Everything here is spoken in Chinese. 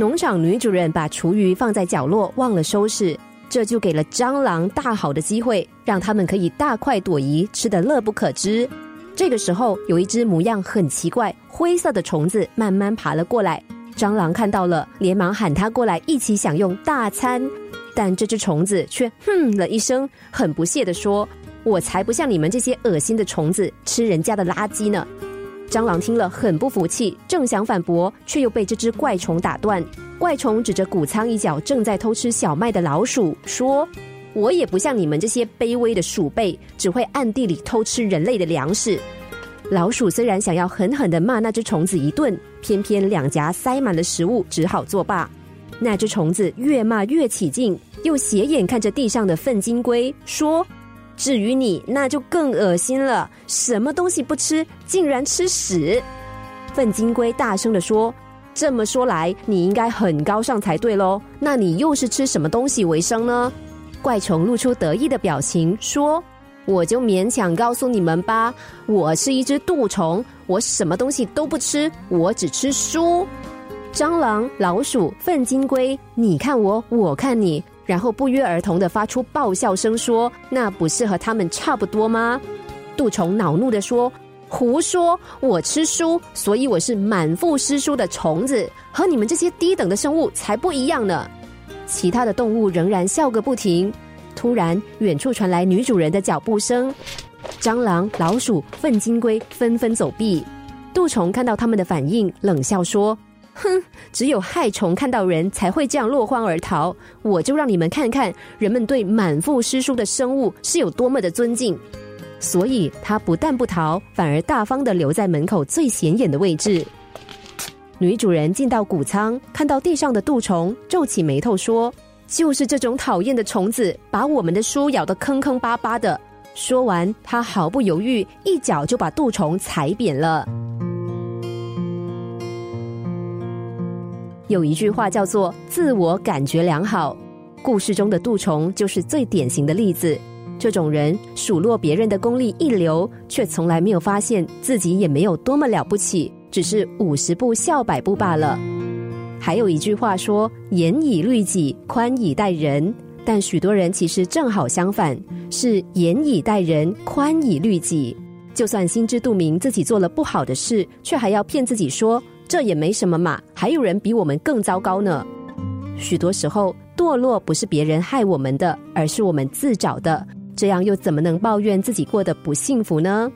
农场女主人把厨余放在角落，忘了收拾，这就给了蟑螂大好的机会，让他们可以大快朵颐，吃得乐不可支。这个时候，有一只模样很奇怪、灰色的虫子慢慢爬了过来。蟑螂看到了，连忙喊它过来一起享用大餐。但这只虫子却哼了一声，很不屑地说：“我才不像你们这些恶心的虫子，吃人家的垃圾呢。”蟑螂听了很不服气，正想反驳，却又被这只怪虫打断。怪虫指着谷仓一角正在偷吃小麦的老鼠说：“我也不像你们这些卑微的鼠辈，只会暗地里偷吃人类的粮食。”老鼠虽然想要狠狠的骂那只虫子一顿，偏偏两颊塞满了食物，只好作罢。那只虫子越骂越起劲，又斜眼看着地上的粪金龟，说：“至于你，那就更恶心了。什么东西不吃，竟然吃屎！”粪金龟大声的说：“这么说来，你应该很高尚才对喽。那你又是吃什么东西为生呢？”怪虫露出得意的表情，说。我就勉强告诉你们吧，我是一只蠹虫，我什么东西都不吃，我只吃书。蟑螂、老鼠、粪金龟，你看我，我看你，然后不约而同的发出爆笑声，说：“那不是和他们差不多吗？”杜虫恼怒的说：“胡说！我吃书，所以我是满腹诗书的虫子，和你们这些低等的生物才不一样呢。”其他的动物仍然笑个不停。突然，远处传来女主人的脚步声，蟑螂、老鼠、粪金龟纷纷走避。杜虫看到他们的反应，冷笑说：“哼，只有害虫看到人才会这样落荒而逃。我就让你们看看，人们对满腹诗书的生物是有多么的尊敬。”所以，他不但不逃，反而大方的留在门口最显眼的位置。女主人进到谷仓，看到地上的杜虫，皱起眉头说。就是这种讨厌的虫子，把我们的书咬得坑坑巴巴的。说完，他毫不犹豫，一脚就把杜虫踩扁了。有一句话叫做“自我感觉良好”，故事中的杜虫就是最典型的例子。这种人数落别人的功力一流，却从来没有发现自己也没有多么了不起，只是五十步笑百步罢了。还有一句话说：“严以律己，宽以待人。”但许多人其实正好相反，是严以待人，宽以律己。就算心知肚明自己做了不好的事，却还要骗自己说这也没什么嘛，还有人比我们更糟糕呢。许多时候，堕落不是别人害我们的，而是我们自找的。这样又怎么能抱怨自己过得不幸福呢？